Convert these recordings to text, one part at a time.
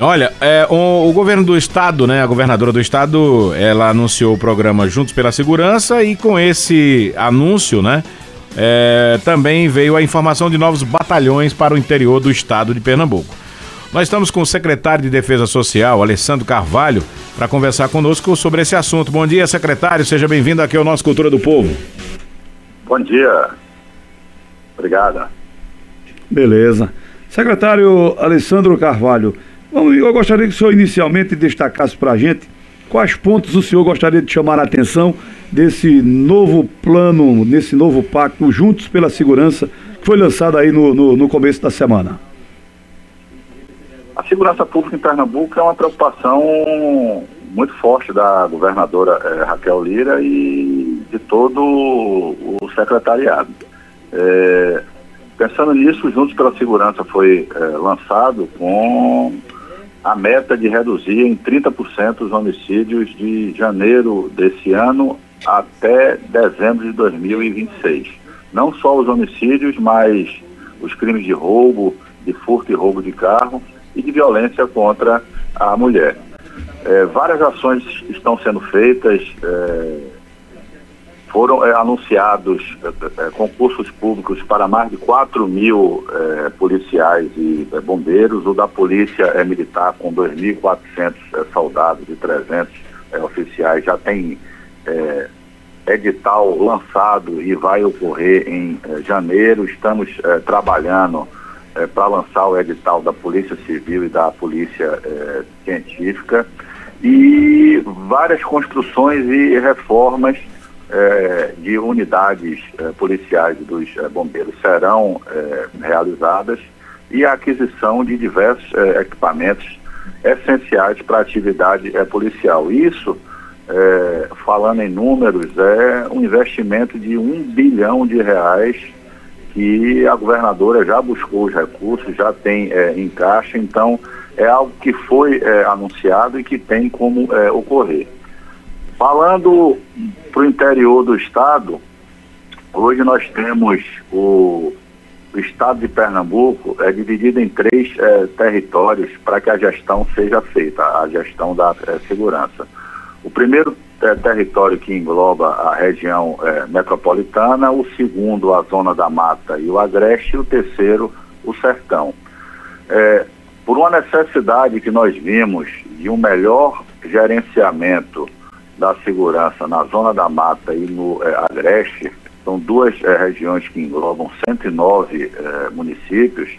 Olha, é, o, o, governo do estado, né, a governadora do estado, ela anunciou o programa Juntos pela Segurança e com esse anúncio, né, é, também veio a informação de novos batalhões para o interior do estado de Pernambuco. Nós estamos com o secretário de Defesa Social, Alessandro Carvalho, para conversar conosco sobre esse assunto. Bom dia, secretário, seja bem-vindo aqui ao nosso Cultura do Povo. Bom dia. Obrigada. Beleza. Secretário Alessandro Carvalho, eu gostaria que o senhor inicialmente destacasse para a gente quais pontos o senhor gostaria de chamar a atenção desse novo plano, nesse novo pacto Juntos pela Segurança, que foi lançado aí no, no, no começo da semana. A segurança pública em Pernambuco é uma preocupação muito forte da governadora eh, Raquel Lira e de todo o secretariado. Eh, pensando nisso, Juntos pela Segurança foi eh, lançado com a meta de reduzir em 30% os homicídios de janeiro desse ano até dezembro de 2026. Não só os homicídios, mas os crimes de roubo, de furto e roubo de carro e de violência contra a mulher. É, várias ações estão sendo feitas. É, foram é, anunciados é, concursos públicos para mais de 4 mil é, policiais e bombeiros. O da Polícia é Militar, com 2.400 soldados e 300 oficiais, já tem edital lançado e vai ocorrer em janeiro. Estamos trabalhando para lançar o edital da Polícia Civil e da Polícia Científica. E várias construções e reformas é, de unidades é, policiais dos é, bombeiros serão é, realizadas e a aquisição de diversos é, equipamentos essenciais para a atividade policial. Isso, falando em números, é um investimento de um bilhão de reais que a governadora já buscou os recursos, já tem em caixa, então é algo que foi anunciado e que tem como ocorrer. Falando para o interior do estado, hoje nós temos o, o estado de Pernambuco é dividido em três é, territórios para que a gestão seja feita, a gestão da é, segurança. O primeiro é, território que engloba a região é, metropolitana, o segundo a zona da mata e o agreste, e o terceiro o sertão. É, por uma necessidade que nós vimos de um melhor gerenciamento da segurança na Zona da Mata e no é, Agreste, são duas é, regiões que englobam 109 é, municípios,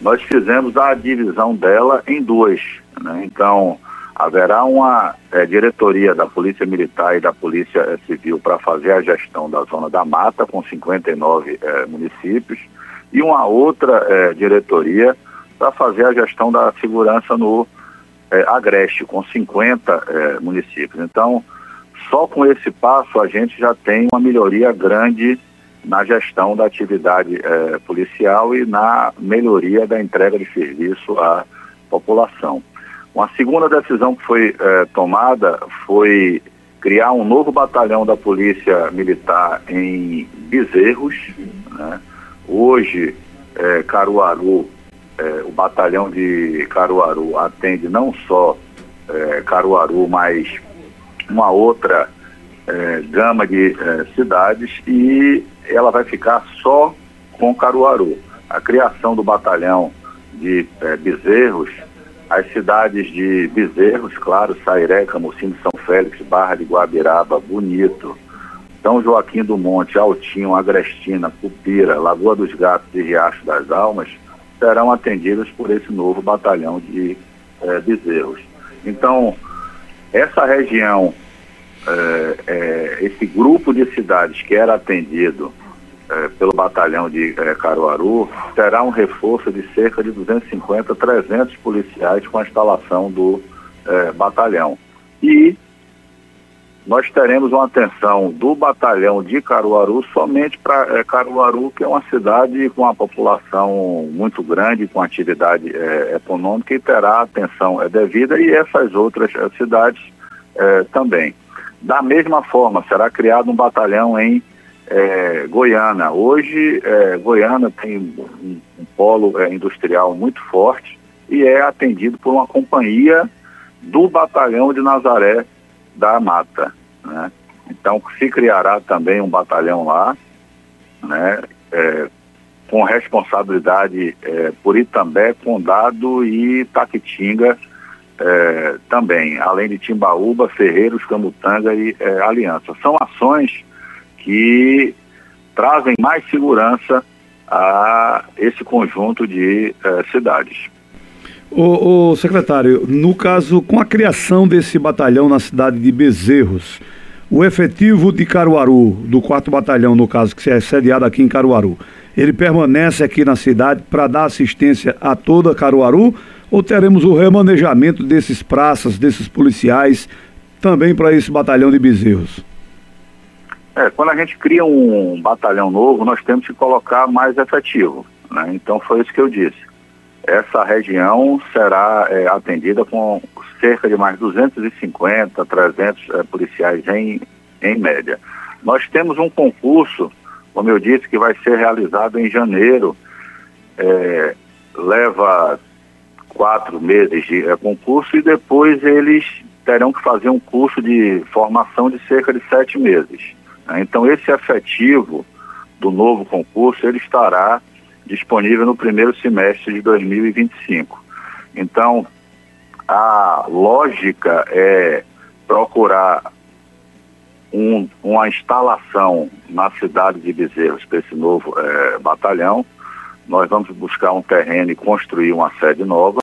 nós fizemos a divisão dela em duas. Né? Então, haverá uma é, diretoria da Polícia Militar e da Polícia é, Civil para fazer a gestão da Zona da Mata, com 59 é, municípios, e uma outra diretoria para fazer a gestão da segurança no Agreste, com 50 municípios. Então, só com esse passo a gente já tem uma melhoria grande na gestão da atividade eh, policial e na melhoria da entrega de serviço à população. Uma segunda decisão que foi eh, tomada foi criar um novo batalhão da Polícia Militar em Bezerros. Né? Hoje, eh, Caruaru, o batalhão de Caruaru atende não só Caruaru, mas uma outra é, gama de é, cidades e ela vai ficar só com Caruaru. A criação do batalhão de é, Bezerros, as cidades de Bezerros, claro, Sairé, Camocim de São Félix, Barra de Guabiraba, Bonito, São Joaquim do Monte, Altinho, Agrestina, Cupira, Lagoa dos Gatos e Riacho das Almas serão atendidas por esse novo batalhão de é, Bezerros. Então, essa região, é, é, esse grupo de cidades que era atendido é, pelo batalhão de é, Caruaru, terá um reforço de cerca de 250, 300 policiais com a instalação do é, batalhão. E nós teremos uma atenção do batalhão de Caruaru somente para Caruaru, que é uma cidade com uma população muito grande, com atividade econômica e terá atenção devida e essas outras cidades também. Da mesma forma, será criado um batalhão em é, Goiânia. Hoje, Goiânia tem um, um polo industrial muito forte e é atendido por uma companhia do batalhão de Nazaré da Mata. Né? Então se criará também um batalhão lá, né? É, com responsabilidade é, por Itambé, Condado e Taquitinga é, também, além de Timbaúba, Ferreiros, Camutanga e é, Aliança. São ações que trazem mais segurança a esse conjunto de é, cidades. O, o, secretário, no caso, com a criação desse batalhão na cidade de Bezerros, o efetivo de Caruaru, do 4 Batalhão, no caso, que é sediado aqui em Caruaru, ele permanece aqui na cidade para dar assistência a toda Caruaru ou teremos o remanejamento desses praças, desses policiais, também para esse batalhão de Bezerros? É, quando a gente cria um batalhão novo, nós temos que colocar mais efetivo. Né? Então foi isso que eu disse. Essa região será é, atendida com cerca de mais 250, 300 é, policiais em, em média. Nós temos um concurso, como eu disse, que vai ser realizado em janeiro. É, leva quatro meses de é, concurso e depois eles terão que fazer um curso de formação de cerca de sete meses. Né? Então esse efetivo do novo concurso ele estará disponível no primeiro semestre de 2025. Então a lógica é procurar um, uma instalação na cidade de Bezerros para esse novo é, batalhão nós vamos buscar um terreno e construir uma sede nova,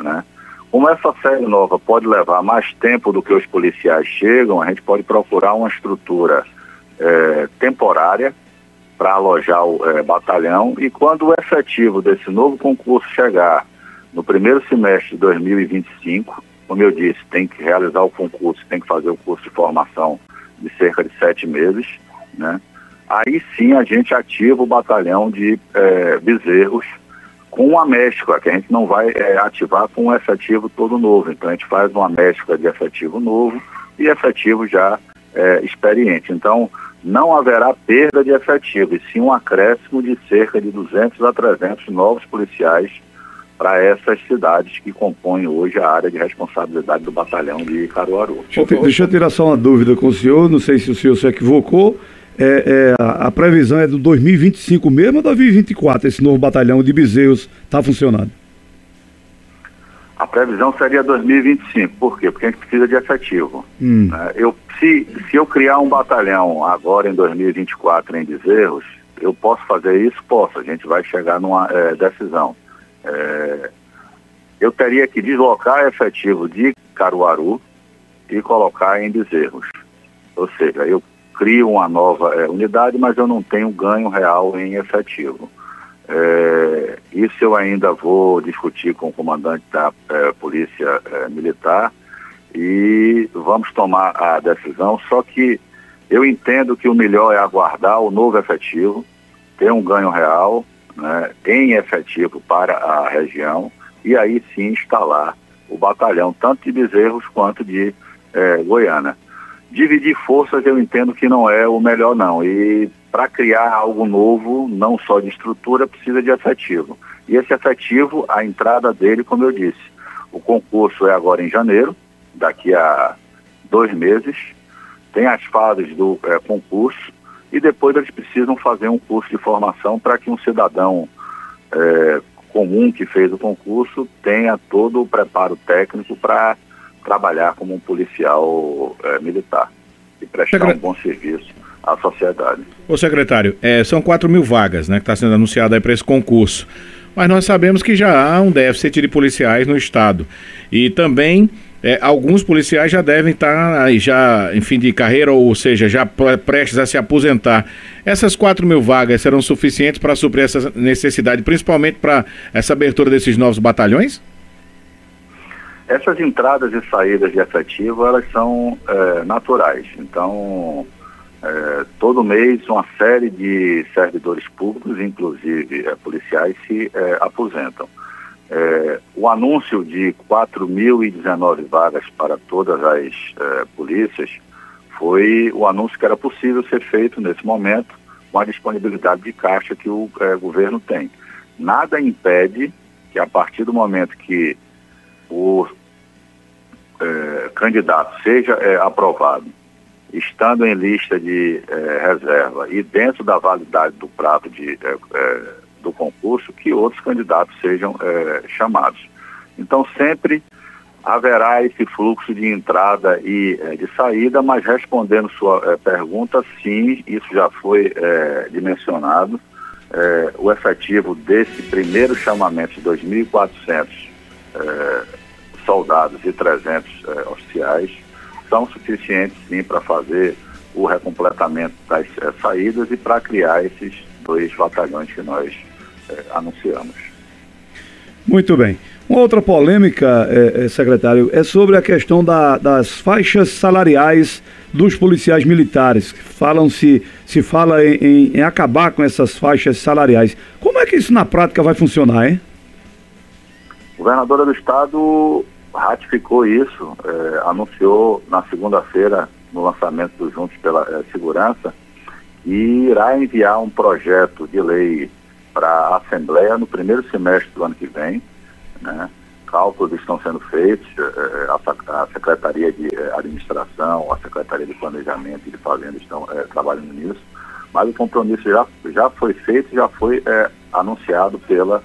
né? Como essa sede nova pode levar mais tempo do que os policiais chegam, a gente pode procurar uma estrutura é, temporária para alojar o é, batalhão e quando o efetivo desse novo concurso chegar no primeiro semestre de 2025, como eu disse, tem que realizar o concurso, tem que fazer o curso de formação de cerca de sete meses, né? Aí sim a gente ativa o batalhão de é, bezerros com a mescla, que a gente não vai é, ativar com um efetivo todo novo. Então a gente faz uma mescla de efetivo novo e efetivo já é, experiente. Então não haverá perda de efetivo, e sim um acréscimo de cerca de 200 a 300 novos policiais para essas cidades que compõem hoje a área de responsabilidade do batalhão de Caruaru. Deixa eu tirar só uma dúvida com o senhor, não sei se o senhor se equivocou é, é, a, previsão é do 2025 mesmo ou 2024 esse novo batalhão de Bezerros está funcionando? A previsão seria 2025. Por quê? Porque a gente precisa de efetivo. Hum. É, eu, se, se eu criar um batalhão agora em 2024 em Bezerros, eu posso fazer isso? Posso. A gente vai chegar numa é, decisão. É, eu teria que deslocar efetivo de Caruaru e colocar em Bezerros. Ou seja, eu crio uma nova é, unidade, mas eu não tenho ganho real em efetivo. É, isso eu ainda vou discutir com o comandante da é, Polícia é, Militar e vamos tomar a decisão. Só que eu entendo que o melhor é aguardar o novo efetivo, ter um ganho real né, em efetivo para a região e aí sim instalar o batalhão, tanto de Bezerros quanto de é, Goiânia dividir forças eu entendo que não é o melhor não. E para criar algo novo, não só de estrutura, precisa de efetivo. E esse efetivo, a entrada dele, como eu disse, o concurso é agora em janeiro, daqui a dois meses, tem as fases do é, concurso e depois eles precisam fazer um curso de formação para que um cidadão é, comum que fez o concurso tenha todo o preparo técnico para trabalhar como um policial é, militar e prestar Secret... um bom serviço à sociedade. Ô secretário, é, são 4 mil vagas né, que está sendo anunciada para esse concurso. Mas nós sabemos que já há um déficit de policiais no estado. E também é, alguns policiais já devem estar tá já em fim de carreira, ou seja, já prestes a se aposentar. Essas 4 mil vagas serão suficientes para suprir essa necessidade, principalmente para essa abertura desses novos batalhões? Essas entradas e saídas de efetivo, elas são é, naturais. Então, é, todo mês uma série de servidores públicos, inclusive é, policiais, se é, aposentam. É, o anúncio de 4.019 vagas para todas as é, polícias foi o anúncio que era possível ser feito nesse momento com a disponibilidade de caixa que o governo tem. Nada impede que a partir do momento que o é, candidato seja é, aprovado, estando em lista de é, reserva e dentro da validade do prazo de, é, é, do concurso, que outros candidatos sejam é, chamados. Então, sempre haverá esse fluxo de entrada e de saída, mas respondendo sua pergunta, sim, isso já foi dimensionado. o efetivo desse primeiro chamamento de 2.400 soldados e 300 eh, oficiais são suficientes sim para fazer o recompletamento das eh, saídas e para criar esses dois batalhões que nós eh, anunciamos. Muito bem. Uma outra polêmica, eh, eh, secretário, é sobre a questão da, das faixas salariais dos policiais militares. Falam-se, se fala em, em, em acabar com essas faixas salariais. Como é que isso na prática vai funcionar, hein? Governadora do Estado ratificou isso, é, anunciou na segunda-feira, no lançamento do Juntos pela é, Segurança, e irá enviar um projeto de lei para a Assembleia no primeiro semestre do ano que vem. Né? Cálculos estão sendo feitos, é, a, a, Secretaria de Administração, a Secretaria de Planejamento e de Fazenda estão trabalhando nisso, mas o compromisso já, já foi feito, já foi anunciado pela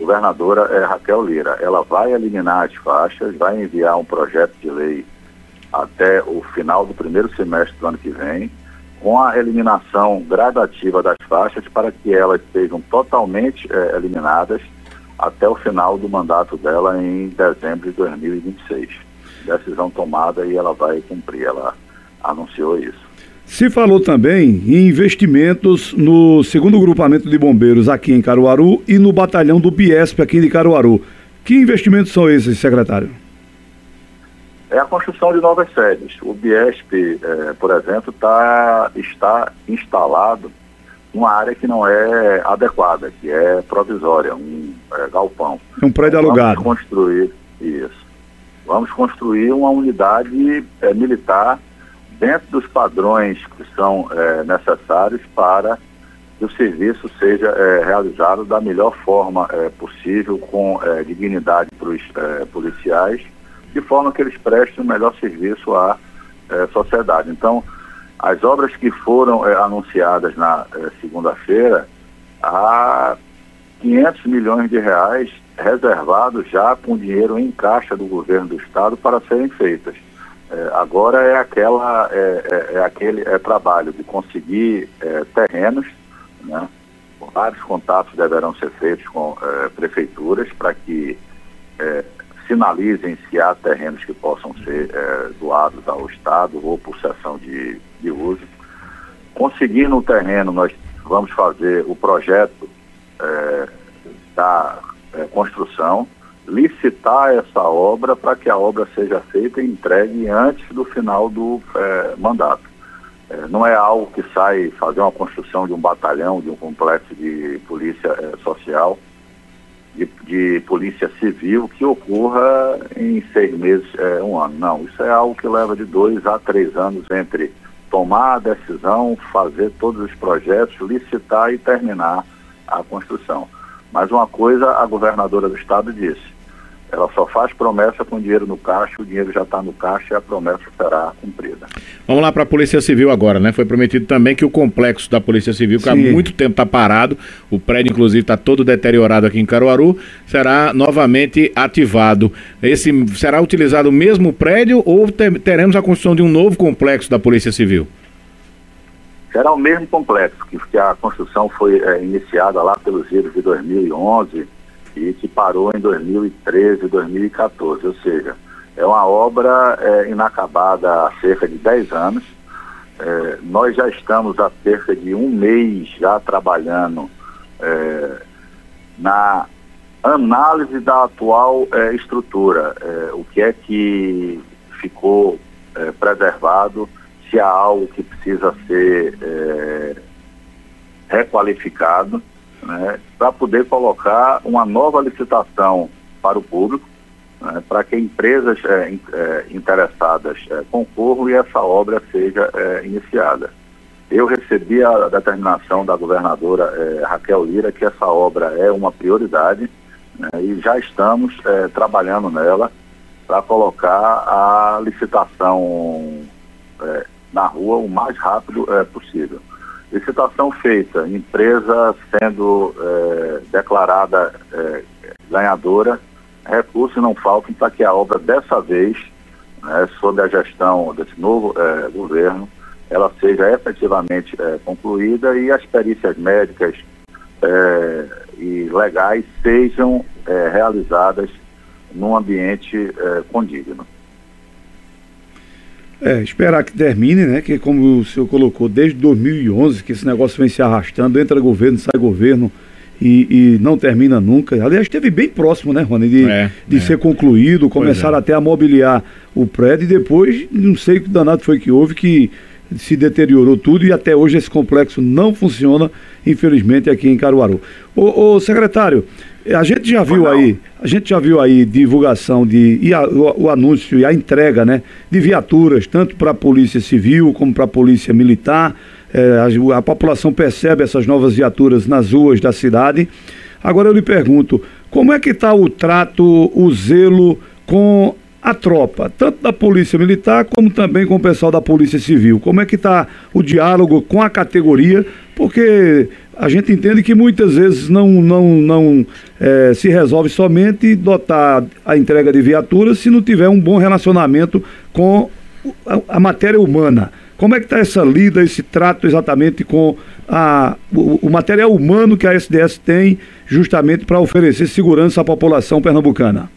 governadora é Raquel Lira. Ela vai eliminar as faixas, vai enviar um projeto de lei até o final do primeiro semestre do ano que vem, com a eliminação gradativa das faixas para que elas sejam totalmente é, eliminadas até o final do mandato dela em dezembro de 2026. Decisão tomada e ela vai cumprir, ela anunciou isso. Se falou também em investimentos no segundo grupamento de bombeiros aqui em Caruaru e no batalhão do Biesp aqui de Caruaru. Que investimentos são esses, secretário? É a construção de novas sedes. O Biesp, é, por exemplo, tá, está instalado numa área que não é adequada, que é provisória, um é, galpão. É um prédio alugado. Vamos construir isso. Vamos construir uma unidade é, militar dentro dos padrões que são é, necessários para que o serviço seja é, realizado da melhor forma é, possível, com é, dignidade para os é, policiais, de forma que eles prestem o melhor serviço à sociedade. Então, as obras que foram anunciadas na segunda-feira, há 500 milhões de reais reservados já com dinheiro em caixa do governo do estado para serem feitas. É, agora é aquela é, é, é aquele é, trabalho de conseguir é, terrenos, né? vários contatos deverão ser feitos com prefeituras para que sinalizem se há terrenos que possam ser doados ao Estado ou por sessão de, de uso. Conseguindo o terreno, nós vamos fazer o projeto da construção licitar essa obra para que a obra seja feita e entregue antes do final do é, mandato. É, não é algo que sai fazer uma construção de um batalhão, de um complexo de polícia é, social, de, de, polícia civil, que ocorra em seis meses, um ano. Não, isso é algo que leva de dois a três anos entre tomar a decisão, fazer todos os projetos, licitar e terminar a construção. Mas uma coisa a governadora do estado disse, ela só faz promessa com dinheiro no caixa, o dinheiro já está no caixa e a promessa será cumprida. Vamos lá para a Polícia Civil agora, né? Foi prometido também que o complexo da Polícia Civil, que Sim. há muito tempo está parado, o prédio inclusive está todo deteriorado aqui em Caruaru, será novamente ativado. Esse será utilizado o mesmo prédio ou teremos a construção de um novo complexo da Polícia Civil? Será o mesmo complexo, que, a construção foi é, iniciada lá pelos idos de 2011 e que parou em 2013, 2014, ou seja, é uma obra é, inacabada há cerca de 10 anos. É, nós já estamos há cerca de um mês já trabalhando é, na análise da atual é, estrutura, é, o que é que ficou é, preservado, se há algo que precisa ser requalificado né, para poder colocar uma nova licitação para o público, né, para que empresas é, é, interessadas é, concorram e essa obra seja é, iniciada. Eu recebi a determinação da governadora é, Raquel Lira que essa obra é uma prioridade, né, e já estamos é, trabalhando nela para colocar a licitação na rua o mais rápido possível. Licitação feita, empresa sendo é, declarada é, ganhadora, recursos não faltam para que a obra dessa vez, né, sob a gestão desse novo é, governo, ela seja efetivamente é, concluída e as perícias médicas é, e legais sejam é, realizadas num ambiente condigno. É, esperar que termine, né? Que como o senhor colocou, desde 2011 que esse negócio vem se arrastando, entra governo, sai governo e, e não termina nunca. Aliás, esteve bem próximo, né, Rony, de, é, de é. ser concluído, começaram é. até a mobiliar o prédio e depois, não sei o que danado foi que houve, que se deteriorou tudo e até hoje esse complexo não funciona, infelizmente, aqui em Caruaru. Ô, ô secretário, a gente já viu aí, a gente já viu aí divulgação de e a, o, o, anúncio e a entrega, né, de viaturas tanto para a polícia civil como para a polícia militar. É, a, a, população percebe essas novas viaturas nas ruas da cidade. Agora eu lhe pergunto, como é que está o trato, o zelo com a tropa, tanto da Polícia Militar como também com o pessoal da Polícia Civil? Como é que está o diálogo com a categoria? Porque a gente entende que muitas vezes não, não, não é, se resolve somente dotar a entrega de viaturas se não tiver um bom relacionamento com a, a matéria humana. Como é que está essa lida, esse trato exatamente com a, o, o material humano que a SDS tem justamente para oferecer segurança à população pernambucana?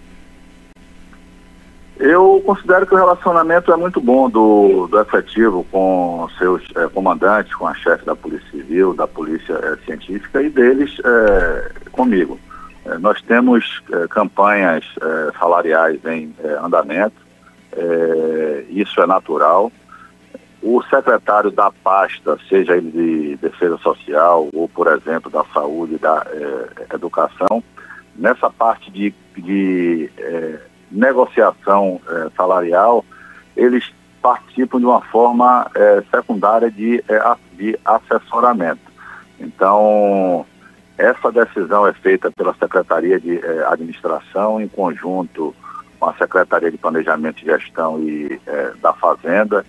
Eu considero que o relacionamento é muito bom do, do efetivo com seus é, comandantes, com a chefe da Polícia Civil, da Polícia é, Científica e deles é, comigo. nós temos campanhas salariais em andamento, isso é natural. O secretário da pasta, seja ele de Defesa Social ou, por exemplo, da Saúde da Educação, nessa parte de, de negociação é, salarial, eles participam de uma forma é, secundária de, é, de assessoramento. Então, essa decisão é feita pela Secretaria de Administração em conjunto com a Secretaria de Planejamento e Gestão e da Fazenda,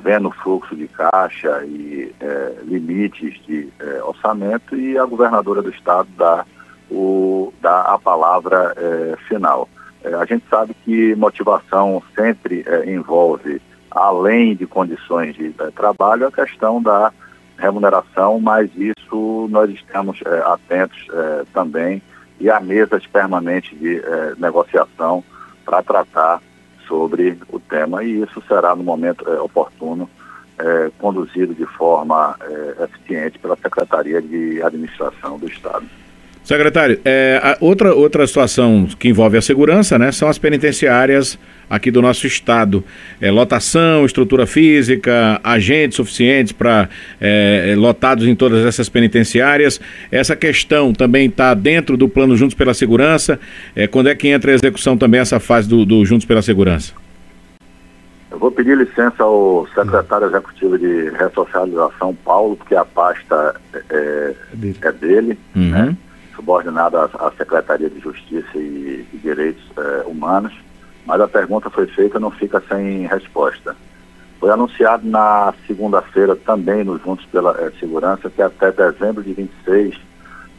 vendo o fluxo de caixa e limites de orçamento e a governadora do estado dá, o, dá a palavra final. É, a gente sabe que motivação sempre é, envolve, além de condições de é, trabalho, a questão da remuneração, mas isso nós estamos é, atentos é, também e há mesas permanentes de é, negociação para tratar sobre o tema e isso será no momento oportuno conduzido de forma eficiente pela Secretaria de Administração do Estado. Secretário, é, outra, outra situação que envolve a segurança, né, são as penitenciárias aqui do nosso estado. É, lotação, estrutura física, agentes suficientes para é, lotados em todas essas penitenciárias. Essa questão também está dentro do plano Juntos pela Segurança. É, quando é que entra a execução também essa fase do, do Juntos pela Segurança? Eu vou pedir licença ao secretário executivo de ressocialização, Paulo, porque a pasta é, é dele, uhum. né? Subordinada à, Secretaria de Justiça e, e Direitos eh, Humanos, mas a pergunta foi feita não fica sem resposta. Foi anunciado na segunda-feira também nos Juntos pela eh, Segurança que até dezembro de 26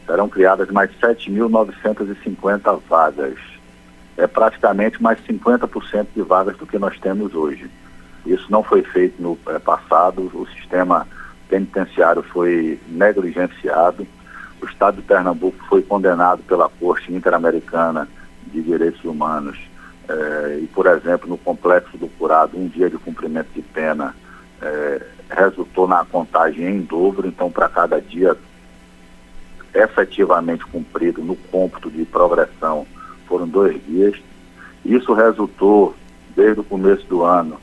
serão criadas mais 7.950 vagas. É praticamente mais 50% de vagas do que nós temos hoje. Isso não foi feito no eh, passado, o sistema penitenciário foi negligenciado o Estado de Pernambuco foi condenado pela Corte Interamericana de Direitos Humanos eh, e, por exemplo, no Complexo do Curado, um dia de cumprimento de pena eh, resultou na contagem em dobro, então, para cada dia efetivamente cumprido no cômputo de progressão foram dois dias. Isso resultou, desde o começo do ano,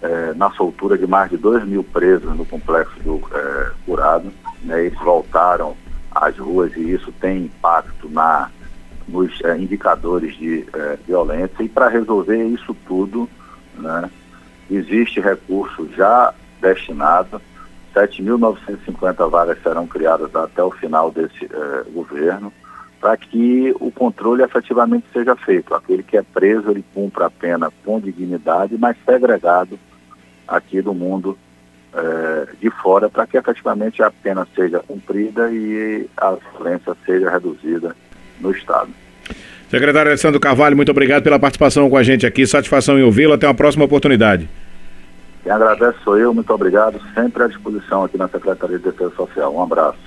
eh, na soltura de mais de 2 mil presos no Complexo do Curado. Né, eles voltaram às ruas e isso tem impacto na, nos é, indicadores de é, violência. E para resolver isso tudo, né, existe recurso já destinado, 7.950 vagas serão criadas até o final desse é, governo. para que o controle efetivamente seja feito. Aquele que é preso, ele cumpra a pena com dignidade, mas segregado aqui do mundo é, de fora, para que efetivamente a pena seja cumprida e a violência seja reduzida no Estado. Secretário Alessandro Carvalho, muito obrigado pela participação com a gente aqui. Satisfação em ouvi-lo. Até uma próxima oportunidade. Quem agradece sou eu, muito obrigado. Sempre à disposição aqui na Secretaria de Defesa Social. Um abraço.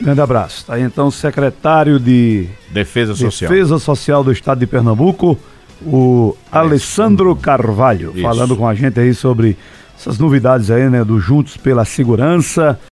Grande abraço. Tá aí então o secretário de Defesa Social, Defesa Social do Estado de Pernambuco, o Alessandro Carvalho, Isso. falando com a gente aí sobre essas novidades aí, né, do Juntos pela Segurança.